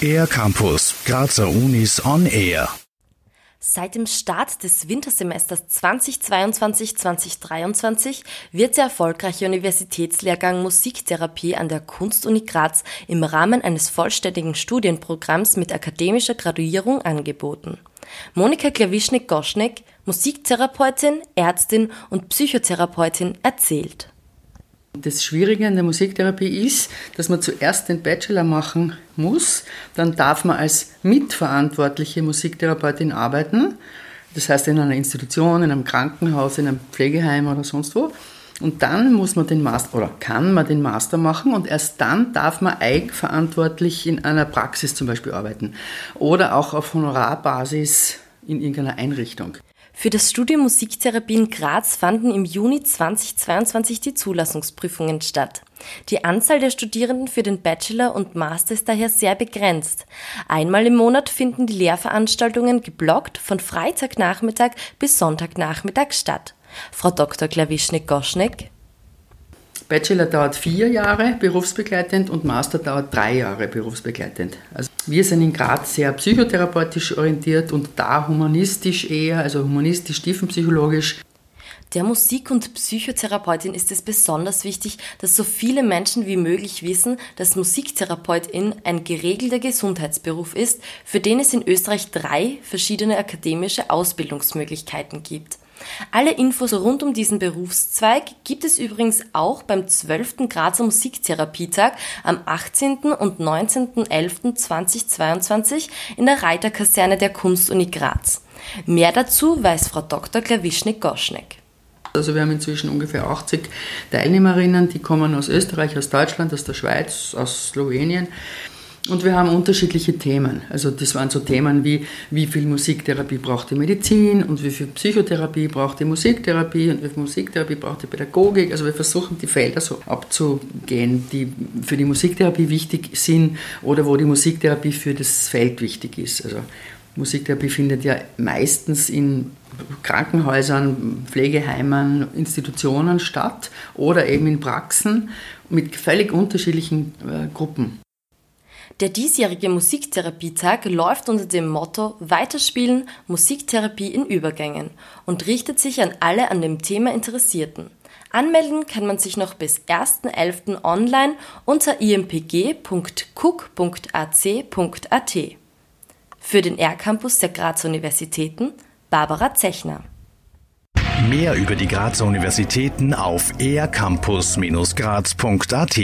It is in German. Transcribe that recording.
Air Campus, Grazer Unis on Air. Seit dem Start des Wintersemesters 2022-2023 wird der erfolgreiche Universitätslehrgang Musiktherapie an der Kunstuni Graz im Rahmen eines vollständigen Studienprogramms mit akademischer Graduierung angeboten. Monika Klawischnik-Goschneck, Musiktherapeutin, Ärztin und Psychotherapeutin, erzählt. Das Schwierige an der Musiktherapie ist, dass man zuerst den Bachelor machen muss, dann darf man als mitverantwortliche Musiktherapeutin arbeiten, das heißt in einer Institution, in einem Krankenhaus, in einem Pflegeheim oder sonst wo. Und dann muss man den Master oder kann man den Master machen und erst dann darf man eigenverantwortlich in einer Praxis zum Beispiel arbeiten oder auch auf Honorarbasis in irgendeiner Einrichtung. Für das Studium Musiktherapie in Graz fanden im Juni 2022 die Zulassungsprüfungen statt. Die Anzahl der Studierenden für den Bachelor und Master ist daher sehr begrenzt. Einmal im Monat finden die Lehrveranstaltungen geblockt von Freitagnachmittag bis Sonntagnachmittag statt. Frau Dr. Klawischnik-Goschneck. Bachelor dauert vier Jahre berufsbegleitend und Master dauert drei Jahre berufsbegleitend. Also wir sind in Graz sehr psychotherapeutisch orientiert und da humanistisch eher, also humanistisch tiefenpsychologisch. Der Musik- und Psychotherapeutin ist es besonders wichtig, dass so viele Menschen wie möglich wissen, dass Musiktherapeutin ein geregelter Gesundheitsberuf ist, für den es in Österreich drei verschiedene akademische Ausbildungsmöglichkeiten gibt. Alle Infos rund um diesen Berufszweig gibt es übrigens auch beim 12. Grazer Musiktherapietag am 18. und 19.11.2022 in der Reiterkaserne der Kunstuni Graz. Mehr dazu weiß Frau Dr. Klawischnik-Goschneck. Also wir haben inzwischen ungefähr 80 Teilnehmerinnen, die kommen aus Österreich, aus Deutschland, aus der Schweiz, aus Slowenien. Und wir haben unterschiedliche Themen. Also das waren so Themen wie, wie viel Musiktherapie braucht die Medizin und wie viel Psychotherapie braucht die Musiktherapie und wie viel Musiktherapie braucht die Pädagogik. Also wir versuchen die Felder so abzugehen, die für die Musiktherapie wichtig sind oder wo die Musiktherapie für das Feld wichtig ist. Also Musiktherapie findet ja meistens in Krankenhäusern, Pflegeheimen, Institutionen statt oder eben in Praxen mit völlig unterschiedlichen äh, Gruppen. Der diesjährige Musiktherapietag läuft unter dem Motto Weiterspielen Musiktherapie in Übergängen und richtet sich an alle an dem Thema Interessierten. Anmelden kann man sich noch bis 1.11. online unter impg.cook.ac.at. Für den R-Campus der Grazer Universitäten Barbara Zechner. Mehr über die Grazer Universitäten auf ercampus-graz.at